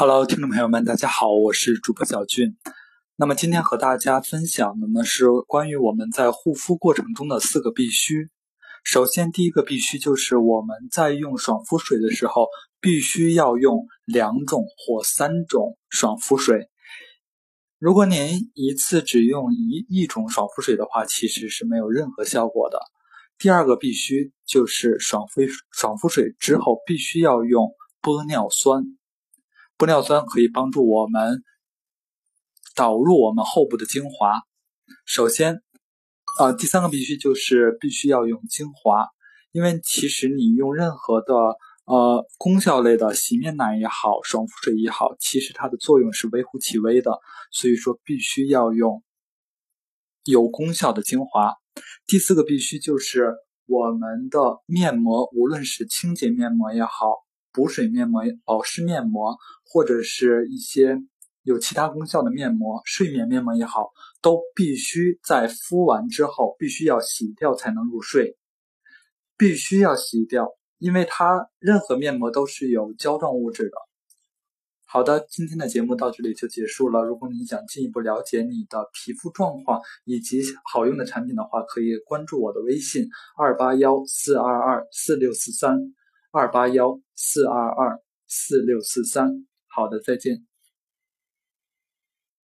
Hello，听众朋友们，大家好，我是主播小俊。那么今天和大家分享的呢是关于我们在护肤过程中的四个必须。首先，第一个必须就是我们在用爽肤水的时候，必须要用两种或三种爽肤水。如果您一次只用一一种爽肤水的话，其实是没有任何效果的。第二个必须就是爽肤爽肤水之后必须要用玻尿酸。玻尿酸可以帮助我们导入我们后部的精华。首先，呃，第三个必须就是必须要用精华，因为其实你用任何的呃功效类的洗面奶也好，爽肤水也好，其实它的作用是微乎其微的，所以说必须要用有功效的精华。第四个必须就是我们的面膜，无论是清洁面膜也好。补水面膜、保湿面膜，或者是一些有其他功效的面膜、睡眠面膜也好，都必须在敷完之后必须要洗掉才能入睡，必须要洗掉，因为它任何面膜都是有胶状物质的。好的，今天的节目到这里就结束了。如果你想进一步了解你的皮肤状况以及好用的产品的话，可以关注我的微信二八幺四二二四六四三。二八幺四二二四六四三，好的，再见。